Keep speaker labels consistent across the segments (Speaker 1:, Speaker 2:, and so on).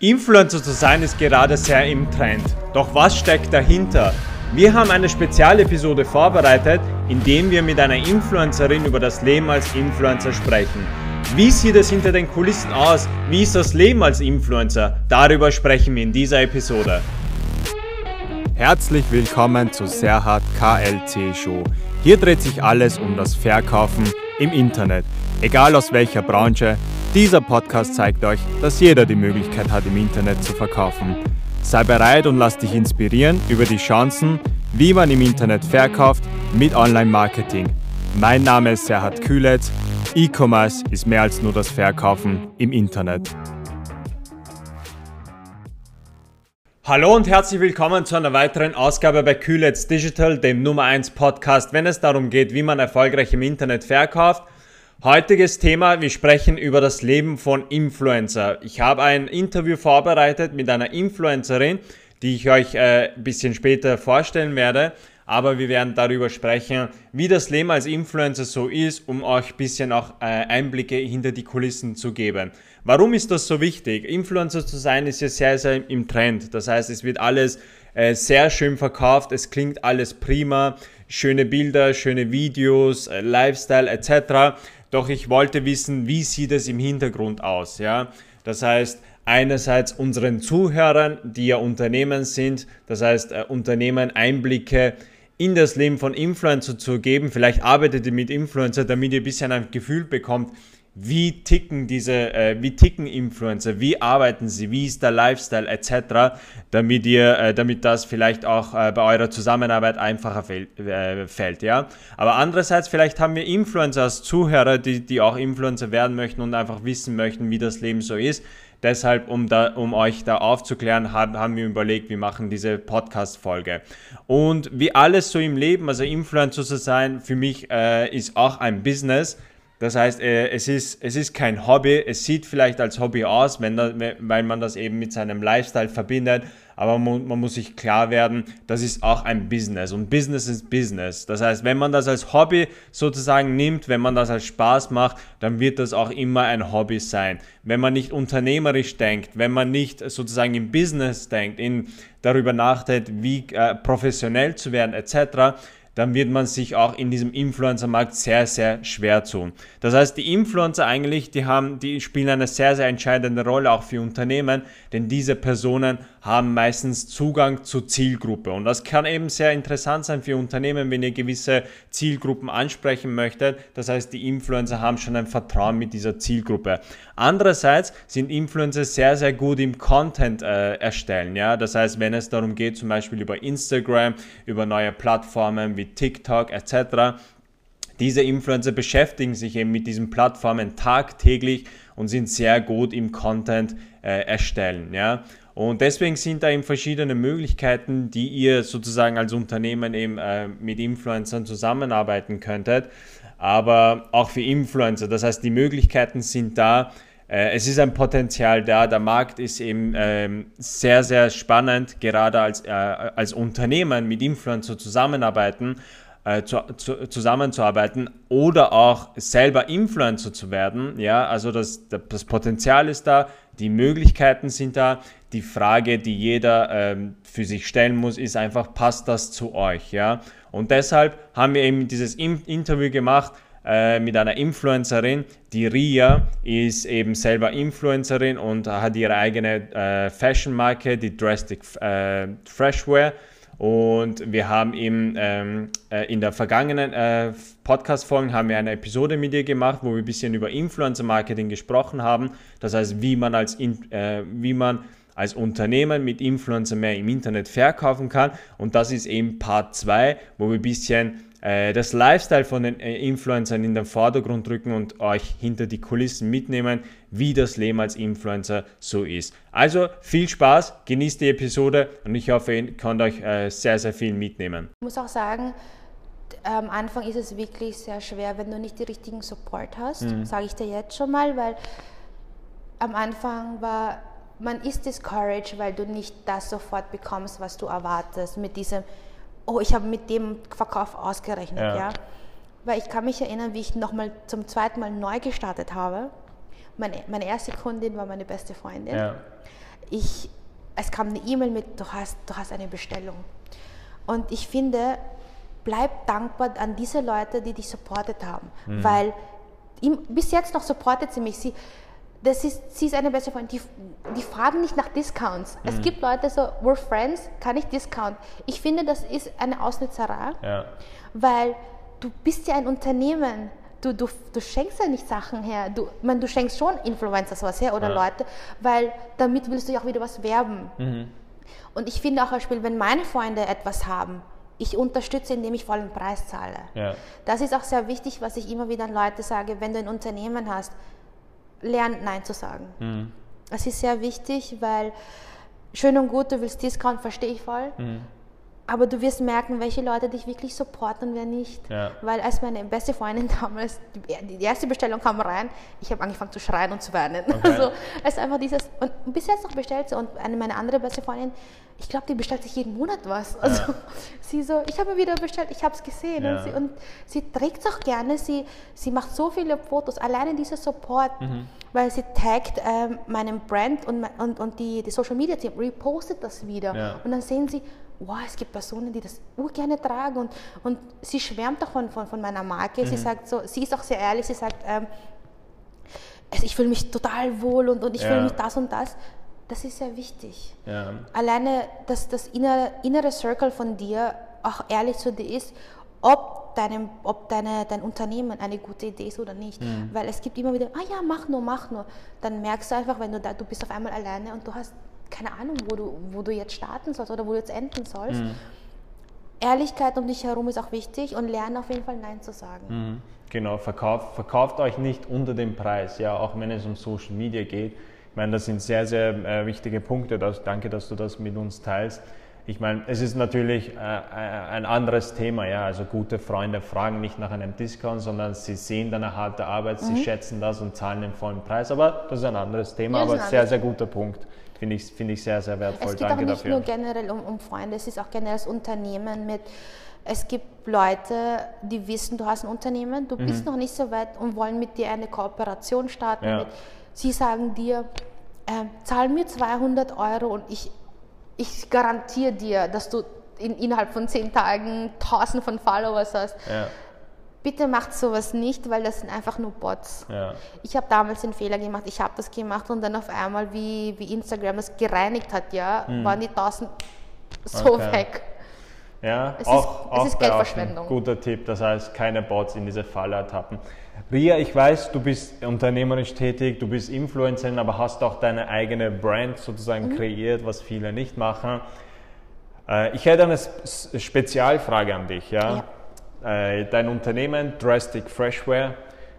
Speaker 1: Influencer zu sein ist gerade sehr im Trend. Doch was steckt dahinter? Wir haben eine Spezialepisode vorbereitet, in dem wir mit einer Influencerin über das Leben als Influencer sprechen. Wie sieht es hinter den Kulissen aus? Wie ist das Leben als Influencer? Darüber sprechen wir in dieser Episode. Herzlich willkommen zu Serhat KLC Show. Hier dreht sich alles um das Verkaufen im Internet, egal aus welcher Branche, dieser Podcast zeigt euch, dass jeder die Möglichkeit hat, im Internet zu verkaufen. Sei bereit und lass dich inspirieren über die Chancen, wie man im Internet verkauft mit Online-Marketing. Mein Name ist Serhat Kühletz. E-Commerce ist mehr als nur das Verkaufen im Internet. Hallo und herzlich willkommen zu einer weiteren Ausgabe bei Kühletz Digital, dem Nummer 1 Podcast, wenn es darum geht, wie man erfolgreich im Internet verkauft Heutiges Thema, wir sprechen über das Leben von Influencer. Ich habe ein Interview vorbereitet mit einer Influencerin, die ich euch äh, ein bisschen später vorstellen werde. Aber wir werden darüber sprechen, wie das Leben als Influencer so ist, um euch ein bisschen auch äh, Einblicke hinter die Kulissen zu geben. Warum ist das so wichtig? Influencer zu sein ist ja sehr, sehr im Trend. Das heißt, es wird alles äh, sehr schön verkauft, es klingt alles prima, schöne Bilder, schöne Videos, äh, Lifestyle etc. Doch ich wollte wissen, wie sieht es im Hintergrund aus, ja? Das heißt, einerseits unseren Zuhörern, die ja Unternehmen sind, das heißt äh, Unternehmen Einblicke in das Leben von Influencer zu geben. Vielleicht arbeitet ihr mit Influencer, damit ihr ein bisschen ein Gefühl bekommt, wie ticken diese, äh, wie ticken Influencer, wie arbeiten sie, wie ist der Lifestyle etc., damit ihr, äh, damit das vielleicht auch äh, bei eurer Zusammenarbeit einfacher fällt, äh, fällt, ja. Aber andererseits vielleicht haben wir Influencer als Zuhörer, die, die auch Influencer werden möchten und einfach wissen möchten, wie das Leben so ist. Deshalb, um, da, um euch da aufzuklären, haben, haben wir überlegt, wir machen diese Podcast-Folge. Und wie alles so im Leben, also Influencer zu sein, für mich äh, ist auch ein Business. Das heißt, äh, es ist, es ist kein Hobby. Es sieht vielleicht als Hobby aus, wenn da, weil man das eben mit seinem Lifestyle verbindet. Aber man, man, muss sich klar werden, das ist auch ein Business. Und Business ist Business. Das heißt, wenn man das als Hobby sozusagen nimmt, wenn man das als Spaß macht, dann wird das auch immer ein Hobby sein. Wenn man nicht unternehmerisch denkt, wenn man nicht sozusagen im Business denkt, in, darüber nachdenkt, wie äh, professionell zu werden etc., dann wird man sich auch in diesem Influencer-Markt sehr, sehr schwer tun. Das heißt, die Influencer eigentlich, die haben, die spielen eine sehr, sehr entscheidende Rolle auch für Unternehmen, denn diese Personen haben meistens Zugang zur Zielgruppe. Und das kann eben sehr interessant sein für Unternehmen, wenn ihr gewisse Zielgruppen ansprechen möchtet. Das heißt, die Influencer haben schon ein Vertrauen mit dieser Zielgruppe. Andererseits sind Influencer sehr, sehr gut im Content äh, erstellen. Ja? Das heißt, wenn es darum geht, zum Beispiel über Instagram, über neue Plattformen wie TikTok etc., diese Influencer beschäftigen sich eben mit diesen Plattformen tagtäglich und sind sehr gut im Content äh, erstellen. Ja? Und deswegen sind da eben verschiedene Möglichkeiten, die ihr sozusagen als Unternehmen eben äh, mit Influencern zusammenarbeiten könntet. Aber auch für Influencer, das heißt, die Möglichkeiten sind da. Äh, es ist ein Potenzial da. Der Markt ist eben ähm, sehr, sehr spannend, gerade als, äh, als Unternehmen mit Influencer zusammenarbeiten äh, zu, zu, zusammenzuarbeiten oder auch selber Influencer zu werden. Ja, also das, das Potenzial ist da, die Möglichkeiten sind da. Die Frage, die jeder ähm, für sich stellen muss, ist einfach, passt das zu euch? Ja? Und deshalb haben wir eben dieses Interview gemacht äh, mit einer Influencerin. Die Ria ist eben selber Influencerin und hat ihre eigene äh, Fashion-Marke, die Drastic äh, Freshwear. Und wir haben eben ähm, äh, in der vergangenen äh, Podcast-Folge haben wir eine Episode mit ihr gemacht, wo wir ein bisschen über Influencer-Marketing gesprochen haben. Das heißt, wie man als, in, äh, wie man als Unternehmen mit Influencer mehr im Internet verkaufen kann. Und das ist eben Part 2, wo wir ein bisschen äh, das Lifestyle von den äh, Influencern in den Vordergrund rücken und euch hinter die Kulissen mitnehmen, wie das Leben als Influencer so ist. Also viel Spaß, genießt die Episode und ich hoffe, ihr könnt euch äh, sehr, sehr viel mitnehmen.
Speaker 2: Ich muss auch sagen, am Anfang ist es wirklich sehr schwer, wenn du nicht die richtigen Support hast, mhm. sage ich dir jetzt schon mal, weil am Anfang war man ist discouraged, weil du nicht das sofort bekommst, was du erwartest mit diesem oh, ich habe mit dem Verkauf ausgerechnet, ja. ja. Weil ich kann mich erinnern, wie ich nochmal zum zweiten Mal neu gestartet habe. Meine, meine erste Kundin war meine beste Freundin. Ja. ich, es kam eine E-Mail mit, du hast, du hast eine Bestellung. Und ich finde, bleib dankbar an diese Leute, die dich supportet haben, mhm. weil ihm, bis jetzt noch supportet sie mich. Sie, das ist, sie ist eine beste Freundin, die, die fragen nicht nach Discounts. Mhm. Es gibt Leute so, we're friends, kann ich Discount? Ich finde, das ist eine Ausnutzerei, ja. weil du bist ja ein Unternehmen. Du, du, du schenkst ja nicht Sachen her. Du, man, du schenkst schon Influencers was her oder ja. Leute, weil damit willst du ja auch wieder was werben. Mhm. Und ich finde auch Beispiel, wenn meine Freunde etwas haben, ich unterstütze, indem ich vollen Preis zahle. Ja. Das ist auch sehr wichtig, was ich immer wieder an Leute sage, wenn du ein Unternehmen hast, lern Nein zu sagen. Mhm. Das ist sehr wichtig, weil schön und gut, du willst Discount, verstehe ich voll. Mhm. Aber du wirst merken, welche Leute dich wirklich supporten und wer nicht. Ja. Weil als meine beste Freundin damals, die erste Bestellung kam rein, ich habe angefangen zu schreien und zu weinen. Okay. Also es ist einfach dieses, und bis jetzt noch bestellt sie. Und eine meine andere beste Freundin, ich glaube, die bestellt sich jeden Monat was. Also ja. sie so, ich habe mir wieder bestellt, ich habe es gesehen. Ja. Und, sie, und sie trägt es auch gerne, sie, sie macht so viele Fotos, alleine dieser Support, mhm. weil sie taggt ähm, meinen Brand und, und, und die, die Social Media Team repostet das wieder. Und dann sehen sie, wow, es gibt Personen, die das gerne tragen und, und sie schwärmt auch von, von, meiner Marke. Mhm. Sie sagt so, sie ist auch sehr ehrlich, sie sagt, ähm, ich fühle mich total wohl und, und ich ja. fühle mich das und das. Das ist sehr wichtig. Ja. Alleine, dass das innere, innere Circle von dir auch ehrlich zu dir ist, ob, deinem, ob deine, dein Unternehmen eine gute Idee ist oder nicht. Mhm. Weil es gibt immer wieder, ah ja, mach nur, mach nur. Dann merkst du einfach, wenn du da, du bist auf einmal alleine und du hast keine Ahnung, wo du, wo du jetzt starten sollst oder wo du jetzt enden sollst. Mhm. Ehrlichkeit um dich herum ist auch wichtig und lerne auf jeden Fall Nein zu sagen.
Speaker 1: Mhm. Genau, verkauft, verkauft euch nicht unter dem Preis, ja, auch wenn es um Social Media geht. Ich meine, das sind sehr, sehr äh, wichtige Punkte. Das, danke, dass du das mit uns teilst. Ich meine, es ist natürlich äh, äh, ein anderes Thema, ja. Also gute Freunde fragen nicht nach einem Discount, sondern sie sehen deine harte Arbeit, mhm. sie schätzen das und zahlen den vollen Preis. Aber das ist ein anderes Thema, ja, aber sehr, sehr guter Punkt. Finde ich, find ich sehr, sehr wertvoll.
Speaker 2: Es geht Danke auch nicht dafür. nur generell um, um Freunde, es ist auch generell das Unternehmen mit es gibt Leute, die wissen, du hast ein Unternehmen, du mhm. bist noch nicht so weit und wollen mit dir eine Kooperation starten. Ja. Sie sagen dir, äh, zahl mir 200 Euro und ich, ich garantiere dir, dass du in, innerhalb von 10 Tagen 1000 von Followers hast. Ja bitte macht sowas nicht, weil das sind einfach nur Bots. Ja. Ich habe damals den Fehler gemacht, ich habe das gemacht und dann auf einmal, wie, wie Instagram das gereinigt hat, ja, hm. waren die 1000 so okay. weg.
Speaker 1: Ja, es auch, ist, auch ist Geldverschwendung. Guter Tipp, das heißt, keine Bots in diese Falle ertappen. Ria, ich weiß, du bist unternehmerisch tätig, du bist Influencerin, aber hast auch deine eigene Brand sozusagen mhm. kreiert, was viele nicht machen. Äh, ich hätte eine Spezialfrage an dich. Ja? ja äh, dein Unternehmen Drastic Freshware,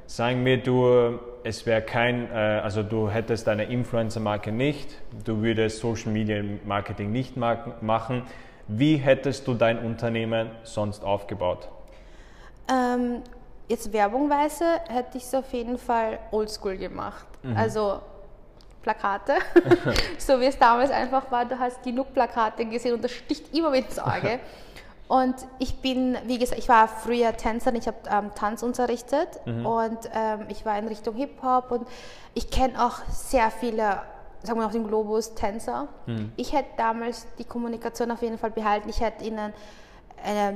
Speaker 1: sagen wir, du, es wäre kein, äh, also du hättest deine Influencer-Marke nicht, du würdest Social Media Marketing nicht machen. Wie hättest du dein Unternehmen sonst aufgebaut?
Speaker 2: Ähm, jetzt werbungweise hätte ich es auf jeden Fall oldschool gemacht. Mhm. Also Plakate, so wie es damals einfach war. Du hast genug Plakate gesehen und das sticht immer mit ins Auge. Und ich bin, wie gesagt, ich war früher Tänzerin, ich habe ähm, Tanz unterrichtet mhm. und ähm, ich war in Richtung Hip-Hop und ich kenne auch sehr viele, sagen wir auf dem Globus, Tänzer. Mhm. Ich hätte damals die Kommunikation auf jeden Fall behalten. Ich hätte ihnen, äh,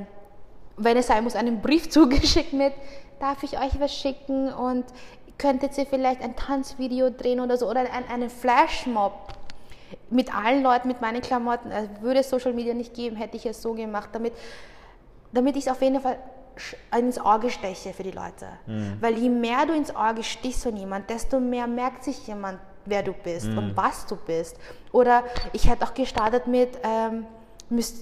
Speaker 2: wenn es sein muss, einen Brief zugeschickt mit, darf ich euch was schicken und könntet ihr vielleicht ein Tanzvideo drehen oder so oder einen, einen Flashmob mit allen Leuten, mit meinen Klamotten. Also würde es Social Media nicht geben, hätte ich es so gemacht, damit, damit ich es auf jeden Fall ins Auge steche für die Leute. Mhm. Weil je mehr du ins Auge stichst von jemand, desto mehr merkt sich jemand, wer du bist mhm. und was du bist. Oder ich hätte auch gestartet mit... Ähm,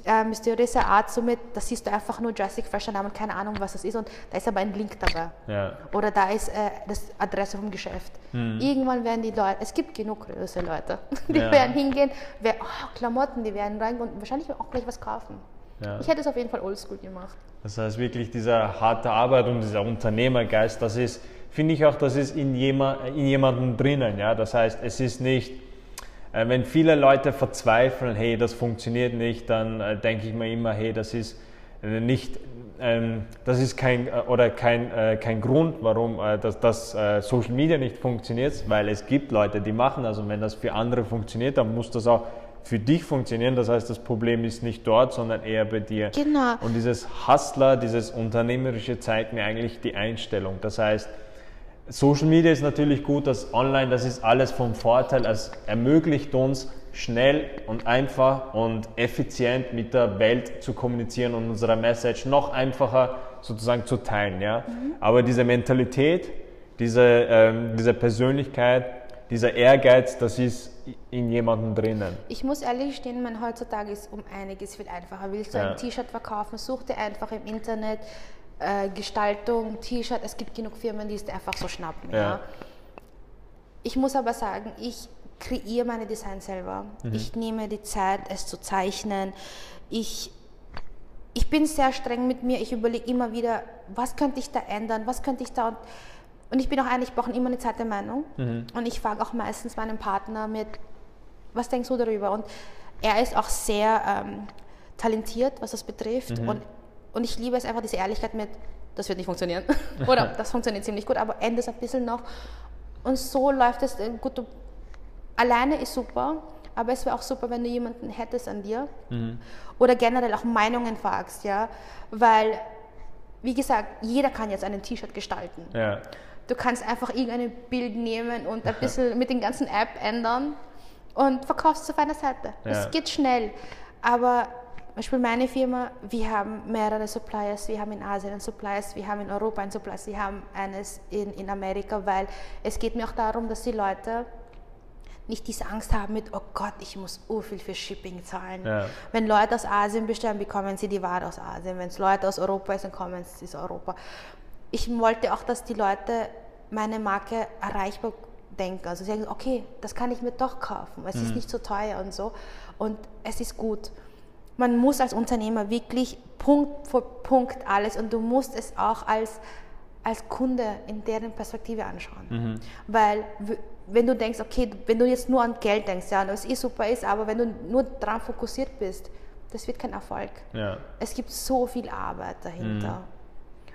Speaker 2: äh, mysteriöse Art, somit, da siehst du einfach nur Jurassic Fashion Namen, keine Ahnung, was das ist, und da ist aber ein Link dabei. Ja. Oder da ist äh, das Adresse vom Geschäft. Mhm. Irgendwann werden die Leute, es gibt genug große Leute, die ja. werden hingehen, wer, oh, Klamotten, die werden reingehen und wahrscheinlich auch gleich was kaufen. Ja. Ich hätte es auf jeden Fall oldschool gemacht.
Speaker 1: Das heißt wirklich dieser harte Arbeit und dieser Unternehmergeist, das ist, finde ich auch, das ist in, jema, in jemandem drinnen. Ja? Das heißt, es ist nicht wenn viele Leute verzweifeln, hey, das funktioniert nicht, dann äh, denke ich mir immer, hey, das ist äh, nicht, ähm, das ist kein, äh, oder kein, äh, kein Grund, warum äh, das, das äh, Social Media nicht funktioniert, weil es gibt Leute, die machen. Also wenn das für andere funktioniert, dann muss das auch für dich funktionieren. Das heißt, das Problem ist nicht dort, sondern eher bei dir.
Speaker 2: Genau.
Speaker 1: Und dieses Hustler, dieses Unternehmerische zeigt mir eigentlich die Einstellung. Das heißt, Social Media ist natürlich gut, das Online, das ist alles vom Vorteil. Es ermöglicht uns, schnell und einfach und effizient mit der Welt zu kommunizieren und unsere Message noch einfacher sozusagen zu teilen. Ja? Mhm. Aber diese Mentalität, diese, ähm, diese Persönlichkeit, dieser Ehrgeiz, das ist in jemandem drinnen.
Speaker 2: Ich muss ehrlich stehen, man heutzutage ist um einiges viel einfacher. Willst du ja. ein T-Shirt verkaufen, such dir einfach im Internet äh, Gestaltung, T-Shirt. Es gibt genug Firmen, die es einfach so schnappen. Ja. ja. Ich muss aber sagen, ich kreiere meine Designs selber. Mhm. Ich nehme die Zeit, es zu zeichnen. Ich, ich bin sehr streng mit mir. Ich überlege immer wieder, was könnte ich da ändern, was könnte ich da. Und, und ich bin auch eigentlich, ich brauche immer eine zweite Meinung. Mhm. Und ich frage auch meistens meinen Partner mit, was denkst du darüber? Und er ist auch sehr ähm, talentiert, was das betrifft. Mhm. Und, und ich liebe es einfach, diese Ehrlichkeit mit, das wird nicht funktionieren. Oder das funktioniert ziemlich gut, aber endet ein bisschen noch. Und so läuft es äh, gut alleine ist super, aber es wäre auch super, wenn du jemanden hättest an dir mhm. oder generell auch Meinungen fragst, ja, weil, wie gesagt, jeder kann jetzt einen T-Shirt gestalten. Ja. Du kannst einfach irgendein Bild nehmen und ein bisschen mit den ganzen App ändern und verkaufst es auf einer Seite. Es geht schnell, aber zum Beispiel meine Firma, wir haben mehrere Suppliers, wir haben in Asien einen Suppliers, wir haben in Europa einen Suppliers, wir haben eines in, in Amerika, weil es geht mir auch darum, dass die Leute nicht diese Angst haben mit, oh Gott, ich muss so viel für Shipping zahlen. Ja. Wenn Leute aus Asien bestellen, bekommen sie die Ware aus Asien. Wenn es Leute aus Europa sind, kommen sie aus Europa. Ich wollte auch, dass die Leute meine Marke erreichbar denken. Also sie sagen, okay, das kann ich mir doch kaufen. Es mhm. ist nicht so teuer und so. Und es ist gut. Man muss als Unternehmer wirklich Punkt für Punkt alles und du musst es auch als, als Kunde in deren Perspektive anschauen. Mhm. Weil wenn du denkst, okay, wenn du jetzt nur an Geld denkst, ja, was eh super ist, aber wenn du nur daran fokussiert bist, das wird kein Erfolg. Ja. Es gibt so viel Arbeit dahinter. Mhm.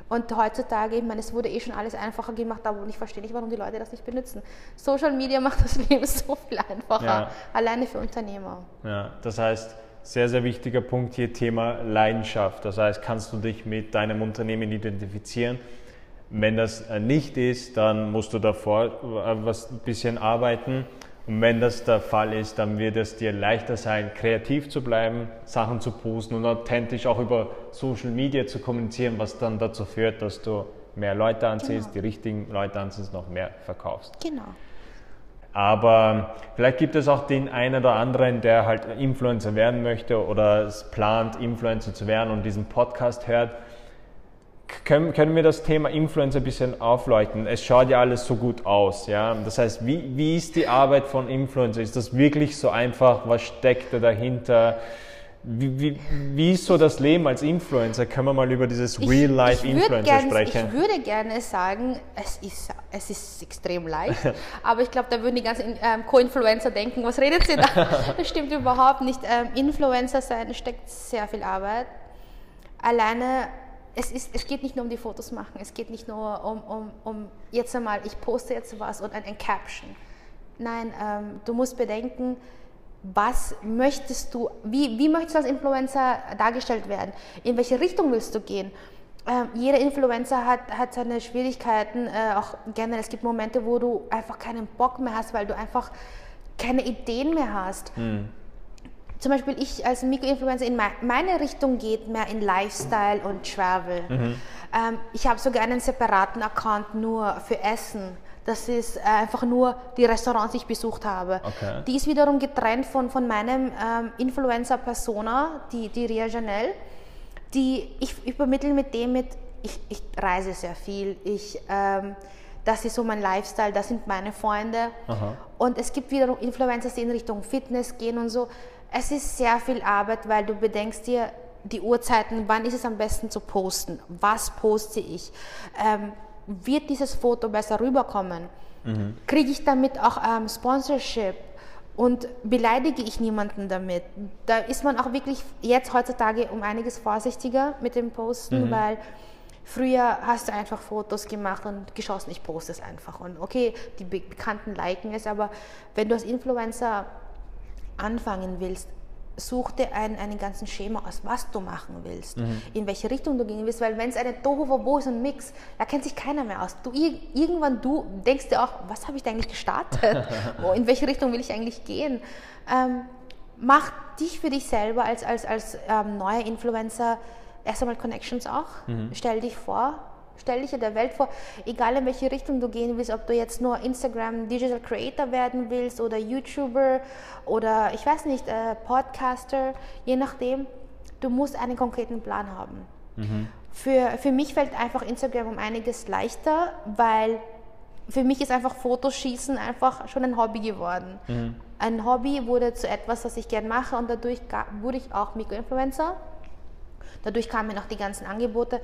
Speaker 2: Und heutzutage, ich meine, es wurde eh schon alles einfacher gemacht, aber ich verstehe nicht, warum die Leute das nicht benutzen. Social Media macht das Leben so viel einfacher, ja. alleine für Unternehmer.
Speaker 1: Ja, das heißt, sehr, sehr wichtiger Punkt hier, Thema Leidenschaft. Das heißt, kannst du dich mit deinem Unternehmen identifizieren? Wenn das äh, nicht ist, dann musst du davor äh, was ein bisschen arbeiten. Und wenn das der Fall ist, dann wird es dir leichter sein, kreativ zu bleiben, Sachen zu posten und authentisch auch über Social Media zu kommunizieren, was dann dazu führt, dass du mehr Leute anziehst, genau. die richtigen Leute anziehst, noch mehr verkaufst.
Speaker 2: Genau.
Speaker 1: Aber vielleicht gibt es auch den einen oder anderen, der halt Influencer werden möchte oder es plant, Influencer zu werden und diesen Podcast hört können, können wir das Thema Influencer ein bisschen aufleuchten? Es schaut ja alles so gut aus, ja. Das heißt, wie, wie ist die Arbeit von Influencer? Ist das wirklich so einfach? Was steckt da dahinter? Wie, wie, wie ist so das Leben als Influencer? Können wir mal über dieses Real-Life-Influencer sprechen?
Speaker 2: Ich würde gerne sagen, es ist, es ist extrem leicht, aber ich glaube, da würden die ganzen ähm, Co-Influencer denken, was redet sie da? Das stimmt überhaupt nicht. Ähm, Influencer sein steckt sehr viel Arbeit. Alleine es, ist, es geht nicht nur um die Fotos machen, es geht nicht nur um, um, um jetzt einmal, ich poste jetzt was und ein, ein Caption. Nein, ähm, du musst bedenken, was möchtest du, wie, wie möchtest du als Influencer dargestellt werden? In welche Richtung willst du gehen? Ähm, jeder Influencer hat, hat seine Schwierigkeiten, äh, auch generell. Es gibt Momente, wo du einfach keinen Bock mehr hast, weil du einfach keine Ideen mehr hast. Mhm zum Beispiel ich als Mikroinfluencer in meine Richtung geht mehr in Lifestyle und Travel. Mhm. Ähm, ich habe sogar einen separaten Account nur für Essen. Das ist äh, einfach nur die Restaurants, die ich besucht habe. Okay. Die ist wiederum getrennt von, von meinem ähm, Influencer-Persona, die, die Ria Janelle. Die, ich übermittle mit dem mit, ich, ich reise sehr viel, ich, ähm, das ist so mein Lifestyle, das sind meine Freunde. Aha. Und es gibt wiederum Influencer, die in Richtung Fitness gehen und so es ist sehr viel Arbeit, weil du bedenkst dir die Uhrzeiten, wann ist es am besten zu posten, was poste ich, ähm, wird dieses Foto besser rüberkommen, mhm. kriege ich damit auch ähm, Sponsorship Und beleidige ich niemanden damit. Da ist man auch wirklich jetzt heutzutage um einiges vorsichtiger mit dem Posten, mhm. weil früher hast du einfach Fotos gemacht und geschossen, ich poste es einfach. Und okay, die Bekannten liken es, aber wenn du als Influencer anfangen willst, such dir ein, einen ganzen Schema aus, was du machen willst, mhm. in welche Richtung du gehen willst, weil wenn es eine Tohuwabohu ist und Mix, da kennt sich keiner mehr aus. Du, irgendwann du denkst dir auch, was habe ich da eigentlich gestartet? in welche Richtung will ich eigentlich gehen? Ähm, mach dich für dich selber als, als, als ähm, neuer Influencer erst einmal Connections auch. Mhm. Stell dich vor, stell dich der Welt vor, egal in welche Richtung du gehen willst, ob du jetzt nur Instagram Digital Creator werden willst oder YouTuber oder ich weiß nicht, äh, Podcaster, je nachdem, du musst einen konkreten Plan haben. Mhm. Für, für mich fällt einfach Instagram um einiges leichter, weil für mich ist einfach Fotoschießen einfach schon ein Hobby geworden. Mhm. Ein Hobby wurde zu etwas, was ich gerne mache und dadurch wurde ich auch Mikroinfluencer. Dadurch kamen noch die ganzen Angebote.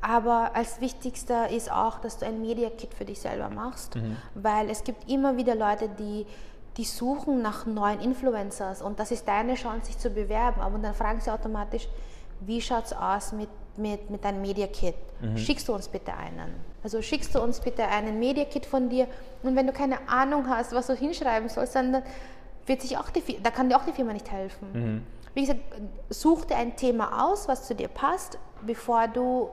Speaker 2: Aber als wichtigster ist auch, dass du ein Media Kit für dich selber machst, mhm. weil es gibt immer wieder Leute, die, die suchen nach neuen Influencers und das ist deine Chance, sich zu bewerben. Aber dann fragen sie automatisch, wie schaut es aus mit, mit, mit deinem Media Kit? Mhm. Schickst du uns bitte einen? Also schickst du uns bitte einen Media Kit von dir und wenn du keine Ahnung hast, was du hinschreiben sollst, dann wird sich auch die, da kann dir auch die Firma nicht helfen. Mhm. Wie gesagt, such dir ein Thema aus, was zu dir passt, bevor du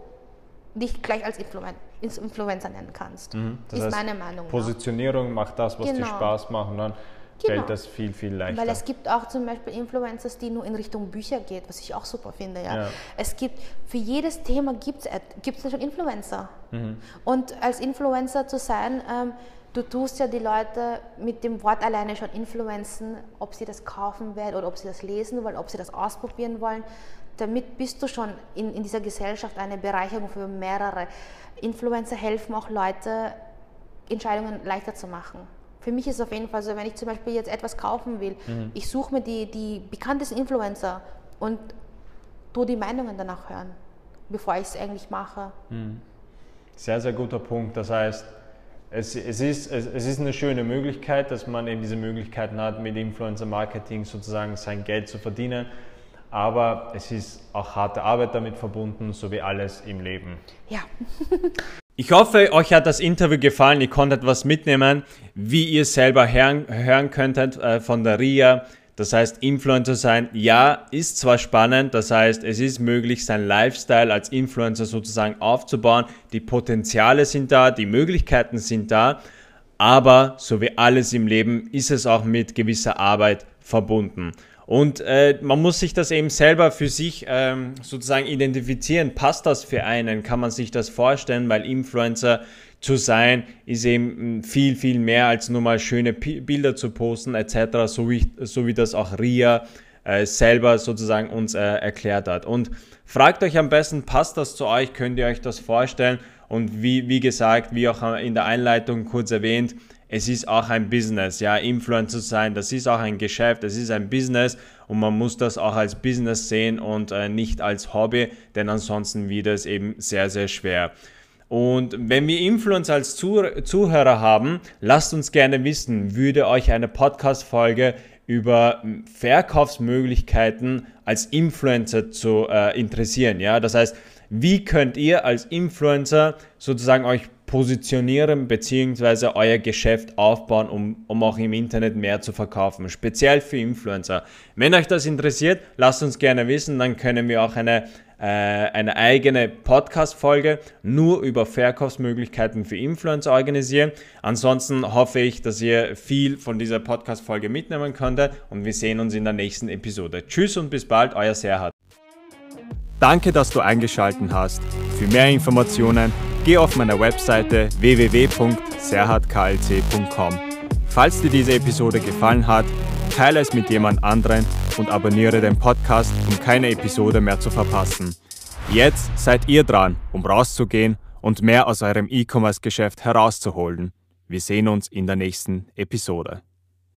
Speaker 2: dich gleich als Influen Influencer nennen kannst. Mhm.
Speaker 1: Das ist heißt, meine Meinung. Positionierung nach. macht das, was genau. dir Spaß macht und dann genau. fällt das viel, viel leichter.
Speaker 2: Weil es gibt auch zum Beispiel Influencers, die nur in Richtung Bücher geht, was ich auch super finde. Ja. ja. Es gibt, für jedes Thema gibt es schon Influencer. Mhm. Und als Influencer zu sein, ähm, du tust ja die Leute mit dem Wort alleine schon influenzen, ob sie das kaufen werden oder ob sie das lesen wollen, ob sie das ausprobieren wollen damit bist du schon in, in dieser Gesellschaft eine Bereicherung für mehrere. Influencer helfen auch Leute, Entscheidungen leichter zu machen. Für mich ist es auf jeden Fall so, wenn ich zum Beispiel jetzt etwas kaufen will, mhm. ich suche mir die, die bekanntesten Influencer und tue die Meinungen danach hören, bevor ich es eigentlich mache. Mhm.
Speaker 1: Sehr, sehr guter Punkt. Das heißt, es, es, ist, es, es, ist eine schöne Möglichkeit, dass man eben diese Möglichkeiten hat, mit Influencer Marketing sozusagen sein Geld zu verdienen aber es ist auch harte Arbeit damit verbunden, so wie alles im Leben.
Speaker 2: Ja.
Speaker 1: ich hoffe, euch hat das Interview gefallen, ihr konntet was mitnehmen, wie ihr selber hören, hören könntet äh, von der RIA. Das heißt, Influencer sein, ja, ist zwar spannend, das heißt, es ist möglich, sein Lifestyle als Influencer sozusagen aufzubauen. Die Potenziale sind da, die Möglichkeiten sind da, aber so wie alles im Leben ist es auch mit gewisser Arbeit verbunden. Und äh, man muss sich das eben selber für sich ähm, sozusagen identifizieren. Passt das für einen? Kann man sich das vorstellen? Weil Influencer zu sein ist eben hm, viel, viel mehr als nur mal schöne P Bilder zu posten etc., so wie, so wie das auch Ria äh, selber sozusagen uns äh, erklärt hat. Und fragt euch am besten, passt das zu euch? Könnt ihr euch das vorstellen? Und wie, wie gesagt, wie auch in der Einleitung kurz erwähnt, es ist auch ein Business, ja, Influencer sein, das ist auch ein Geschäft, es ist ein Business und man muss das auch als Business sehen und äh, nicht als Hobby, denn ansonsten wird es eben sehr, sehr schwer. Und wenn wir Influencer als Zuhörer haben, lasst uns gerne wissen, würde euch eine Podcast-Folge über Verkaufsmöglichkeiten als Influencer zu äh, interessieren. Ja, das heißt, wie könnt ihr als Influencer sozusagen euch positionieren bzw. euer Geschäft aufbauen, um, um auch im Internet mehr zu verkaufen, speziell für Influencer. Wenn euch das interessiert, lasst uns gerne wissen, dann können wir auch eine, äh, eine eigene Podcast-Folge nur über Verkaufsmöglichkeiten für Influencer organisieren. Ansonsten hoffe ich, dass ihr viel von dieser Podcast-Folge mitnehmen konntet und wir sehen uns in der nächsten Episode. Tschüss und bis bald, euer Serhat. Danke, dass du eingeschaltet hast. Für mehr Informationen geh auf meiner Webseite www.serhatklc.com. Falls dir diese Episode gefallen hat, teile es mit jemand anderen und abonniere den Podcast, um keine Episode mehr zu verpassen. Jetzt seid ihr dran, um rauszugehen und mehr aus eurem E-Commerce-Geschäft herauszuholen. Wir sehen uns in der nächsten Episode.